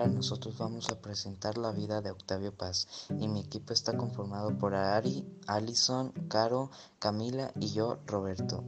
Hola, nosotros vamos a presentar la vida de Octavio Paz y mi equipo está conformado por Ari, Alison, Caro, Camila y yo, Roberto.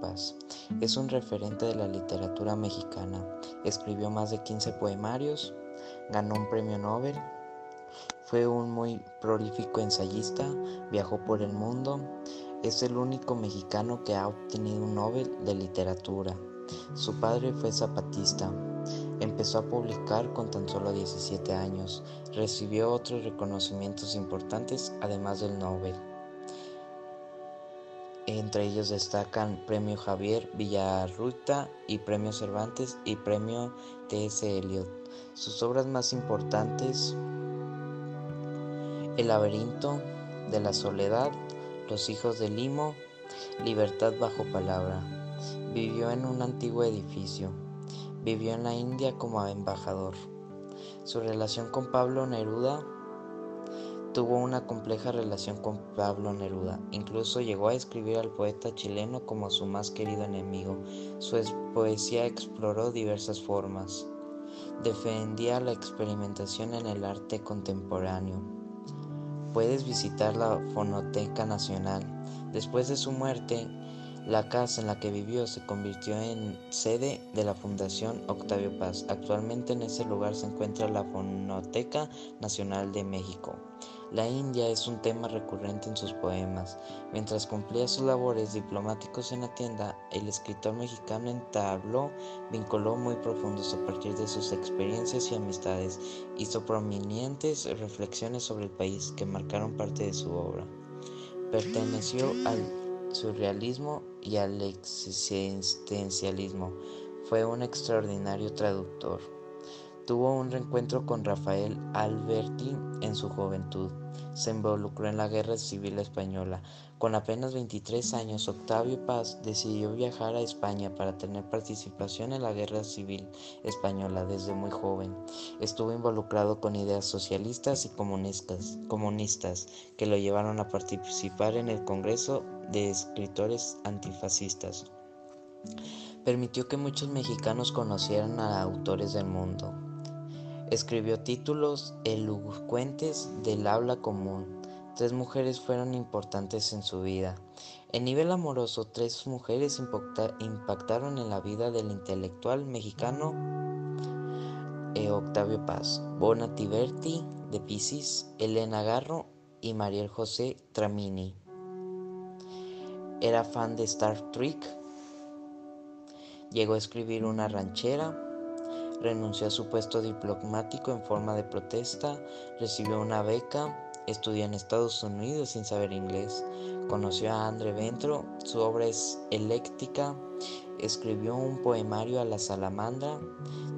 Paz es un referente de la literatura mexicana. Escribió más de 15 poemarios, ganó un premio Nobel fue un muy prolífico ensayista, viajó por el mundo, es el único mexicano que ha obtenido un Nobel de Literatura. Su padre fue zapatista. Empezó a publicar con tan solo 17 años. Recibió otros reconocimientos importantes además del Nobel. Entre ellos destacan Premio Javier Villarruta y Premio Cervantes y Premio T.S. Eliot. Sus obras más importantes el laberinto de la soledad, Los hijos de Limo, Libertad bajo palabra. Vivió en un antiguo edificio. Vivió en la India como embajador. Su relación con Pablo Neruda tuvo una compleja relación con Pablo Neruda. Incluso llegó a escribir al poeta chileno como su más querido enemigo. Su poesía exploró diversas formas. Defendía la experimentación en el arte contemporáneo puedes visitar la Fonoteca Nacional. Después de su muerte, la casa en la que vivió se convirtió en sede de la Fundación Octavio Paz. Actualmente en ese lugar se encuentra la Fonoteca Nacional de México. La India es un tema recurrente en sus poemas. Mientras cumplía sus labores diplomáticos en la tienda, el escritor mexicano entabló vínculos muy profundos a partir de sus experiencias y amistades. Hizo prominentes reflexiones sobre el país que marcaron parte de su obra. Perteneció al surrealismo y al existencialismo. Fue un extraordinario traductor. Tuvo un reencuentro con Rafael Alberti en su juventud se involucró en la Guerra Civil Española. Con apenas 23 años, Octavio Paz decidió viajar a España para tener participación en la Guerra Civil Española desde muy joven. Estuvo involucrado con ideas socialistas y comunistas, comunistas que lo llevaron a participar en el Congreso de Escritores Antifascistas. Permitió que muchos mexicanos conocieran a autores del mundo. Escribió títulos elocuentes del habla común. Tres mujeres fueron importantes en su vida. En nivel amoroso, tres mujeres impactaron en la vida del intelectual mexicano eh, Octavio Paz. Bona Tiberti de Pisis, Elena Garro y Mariel José Tramini. Era fan de Star Trek. Llegó a escribir una ranchera renunció a su puesto diplomático en forma de protesta, recibió una beca, estudió en Estados Unidos sin saber inglés, conoció a André Ventro, su obra es eléctrica, escribió un poemario a la salamandra,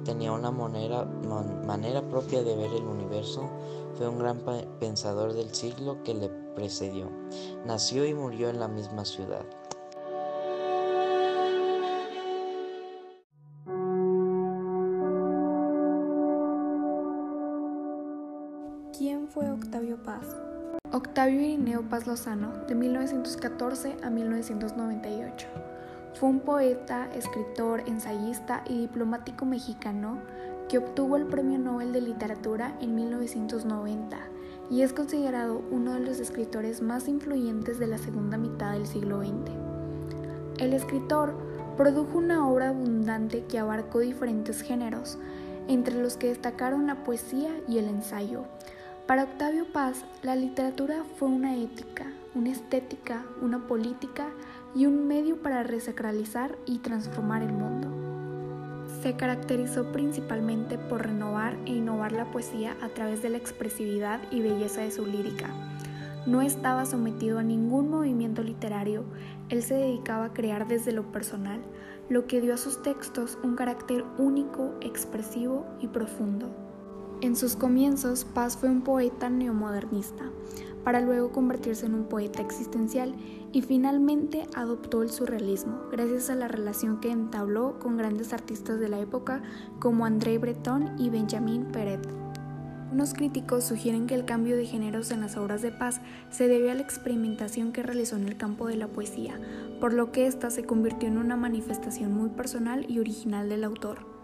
tenía una manera, manera propia de ver el universo, fue un gran pensador del siglo que le precedió, nació y murió en la misma ciudad. Octavio Irineo Paz Lozano, de 1914 a 1998. Fue un poeta, escritor, ensayista y diplomático mexicano que obtuvo el Premio Nobel de Literatura en 1990 y es considerado uno de los escritores más influyentes de la segunda mitad del siglo XX. El escritor produjo una obra abundante que abarcó diferentes géneros, entre los que destacaron la poesía y el ensayo, para Octavio Paz, la literatura fue una ética, una estética, una política y un medio para resacralizar y transformar el mundo. Se caracterizó principalmente por renovar e innovar la poesía a través de la expresividad y belleza de su lírica. No estaba sometido a ningún movimiento literario, él se dedicaba a crear desde lo personal, lo que dio a sus textos un carácter único, expresivo y profundo. En sus comienzos, Paz fue un poeta neomodernista, para luego convertirse en un poeta existencial y finalmente adoptó el surrealismo, gracias a la relación que entabló con grandes artistas de la época como André Breton y Benjamin Peret. Unos críticos sugieren que el cambio de géneros en las obras de paz se debe a la experimentación que realizó en el campo de la poesía, por lo que ésta se convirtió en una manifestación muy personal y original del autor.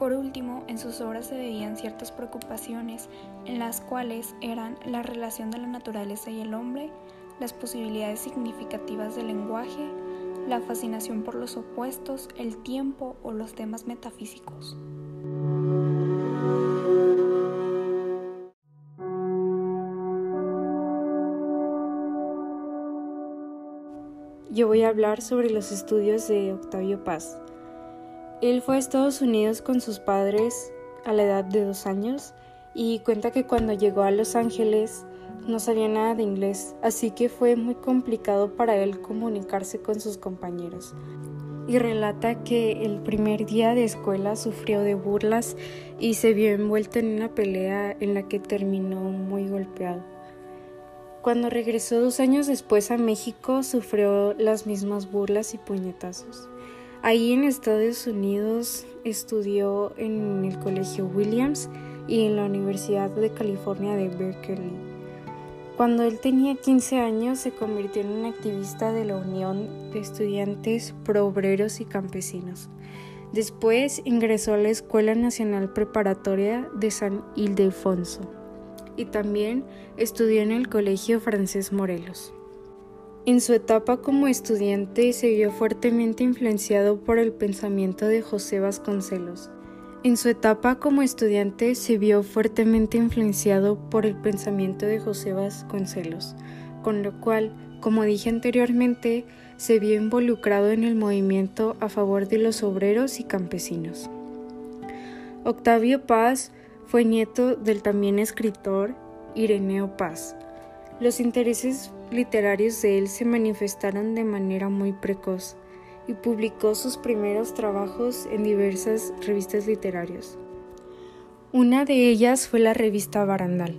Por último, en sus obras se veían ciertas preocupaciones, en las cuales eran la relación de la naturaleza y el hombre, las posibilidades significativas del lenguaje, la fascinación por los opuestos, el tiempo o los temas metafísicos. yo voy a hablar sobre los estudios de Octavio Paz. Él fue a Estados Unidos con sus padres a la edad de dos años y cuenta que cuando llegó a Los Ángeles no sabía nada de inglés, así que fue muy complicado para él comunicarse con sus compañeros. Y relata que el primer día de escuela sufrió de burlas y se vio envuelto en una pelea en la que terminó muy golpeado. Cuando regresó dos años después a México, sufrió las mismas burlas y puñetazos. Ahí en Estados Unidos estudió en el Colegio Williams y en la Universidad de California de Berkeley. Cuando él tenía 15 años se convirtió en un activista de la Unión de Estudiantes Pro Obreros y Campesinos. Después ingresó a la Escuela Nacional Preparatoria de San Ildefonso y también estudió en el Colegio Francés Morelos. En su etapa como estudiante se vio fuertemente influenciado por el pensamiento de José Vasconcelos. En su etapa como estudiante se vio fuertemente influenciado por el pensamiento de José Vasconcelos, con lo cual, como dije anteriormente, se vio involucrado en el movimiento a favor de los obreros y campesinos. Octavio Paz fue nieto del también escritor Ireneo Paz. Los intereses literarios de él se manifestaron de manera muy precoz y publicó sus primeros trabajos en diversas revistas literarias. Una de ellas fue la revista Barandal,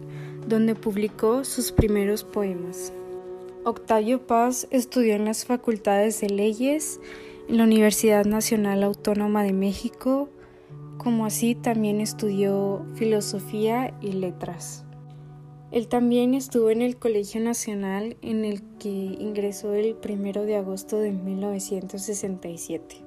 donde publicó sus primeros poemas. Octavio Paz estudió en las facultades de leyes, en la Universidad Nacional Autónoma de México, como así también estudió filosofía y letras. Él también estuvo en el Colegio Nacional en el que ingresó el 1 de agosto de 1967.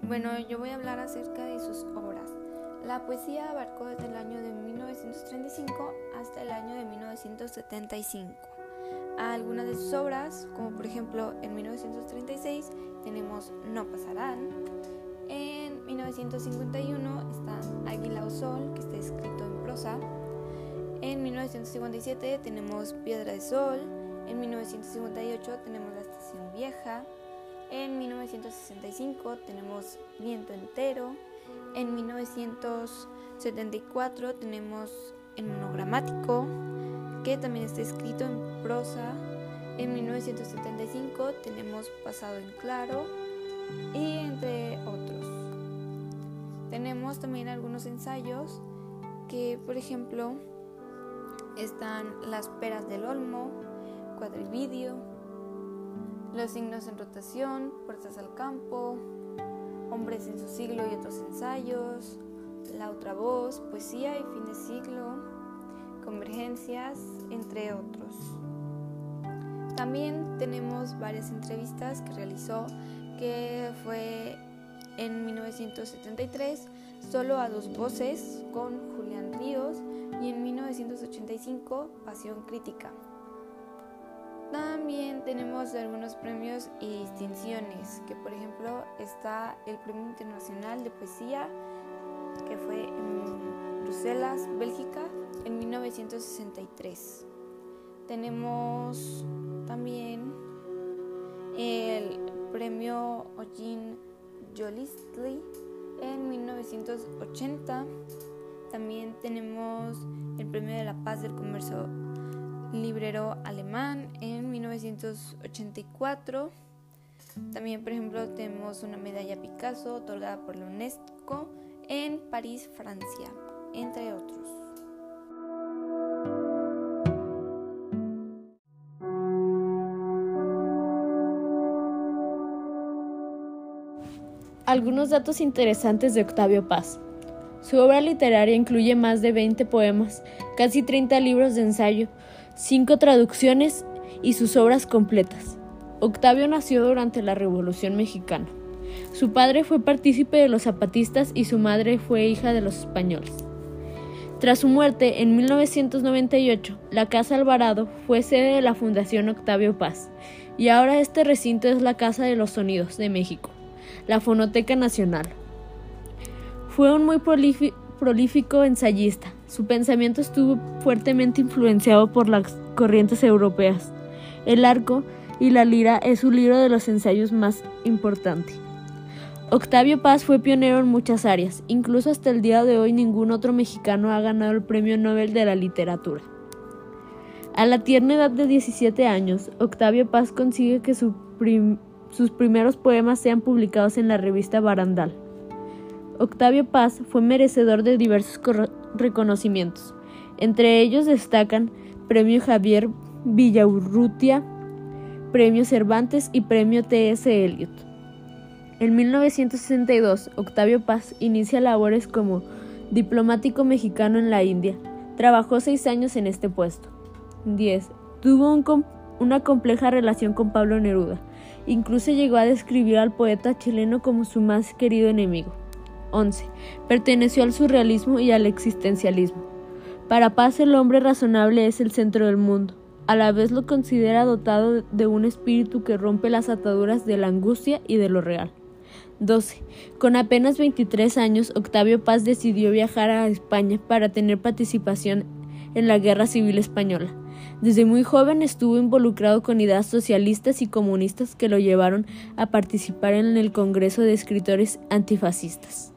Bueno, yo voy a hablar acerca de sus obras. La poesía abarcó desde el año de 1935 hasta el año de 1975. Algunas de sus obras, como por ejemplo en 1936 tenemos No pasarán, en 1951 está Águila o Sol, que está escrito en prosa, en 1957 tenemos Piedra de Sol, en 1958 tenemos La Estación Vieja, en 1965 tenemos Viento Entero, en 1974 tenemos el monogramático, que también está escrito en prosa. En 1975 tenemos Pasado en Claro y entre otros. Tenemos también algunos ensayos que, por ejemplo, están Las peras del olmo, Cuadrividio, Los signos en rotación, Puertas al campo, Hombres en su siglo y otros ensayos, La otra voz, Poesía y fin de siglo, Convergencias, entre otros. También tenemos varias entrevistas que realizó, que fue en 1973, solo a dos voces con Julián Ríos y en 1985, Pasión Crítica. También tenemos algunos premios y distinciones, que por ejemplo está el Premio Internacional de Poesía, que fue en Bruselas, Bélgica, en 1963. Tenemos también el Premio Eugene Jolistly en 1980. También tenemos el Premio de la Paz del Comercio librero alemán en 1984. También, por ejemplo, tenemos una medalla Picasso otorgada por la UNESCO en París, Francia, entre otros. Algunos datos interesantes de Octavio Paz. Su obra literaria incluye más de 20 poemas, casi 30 libros de ensayo, 5 traducciones y sus obras completas. Octavio nació durante la Revolución Mexicana. Su padre fue partícipe de los zapatistas y su madre fue hija de los españoles. Tras su muerte en 1998, la Casa Alvarado fue sede de la Fundación Octavio Paz y ahora este recinto es la Casa de los Sonidos de México la Fonoteca Nacional. Fue un muy prolífico ensayista. Su pensamiento estuvo fuertemente influenciado por las corrientes europeas. El arco y la lira es su libro de los ensayos más importante. Octavio Paz fue pionero en muchas áreas, incluso hasta el día de hoy ningún otro mexicano ha ganado el Premio Nobel de la Literatura. A la tierna edad de 17 años, Octavio Paz consigue que su sus primeros poemas sean publicados en la revista Barandal. Octavio Paz fue merecedor de diversos reconocimientos. Entre ellos destacan Premio Javier Villaurrutia, Premio Cervantes y Premio T.S. Eliot. En 1962, Octavio Paz inicia labores como diplomático mexicano en la India. Trabajó seis años en este puesto. 10. Tuvo una compleja relación con Pablo Neruda. Incluso llegó a describir al poeta chileno como su más querido enemigo. 11. Perteneció al surrealismo y al existencialismo. Para Paz el hombre razonable es el centro del mundo. A la vez lo considera dotado de un espíritu que rompe las ataduras de la angustia y de lo real. 12. Con apenas 23 años, Octavio Paz decidió viajar a España para tener participación en la Guerra Civil Española. Desde muy joven estuvo involucrado con ideas socialistas y comunistas que lo llevaron a participar en el Congreso de Escritores Antifascistas.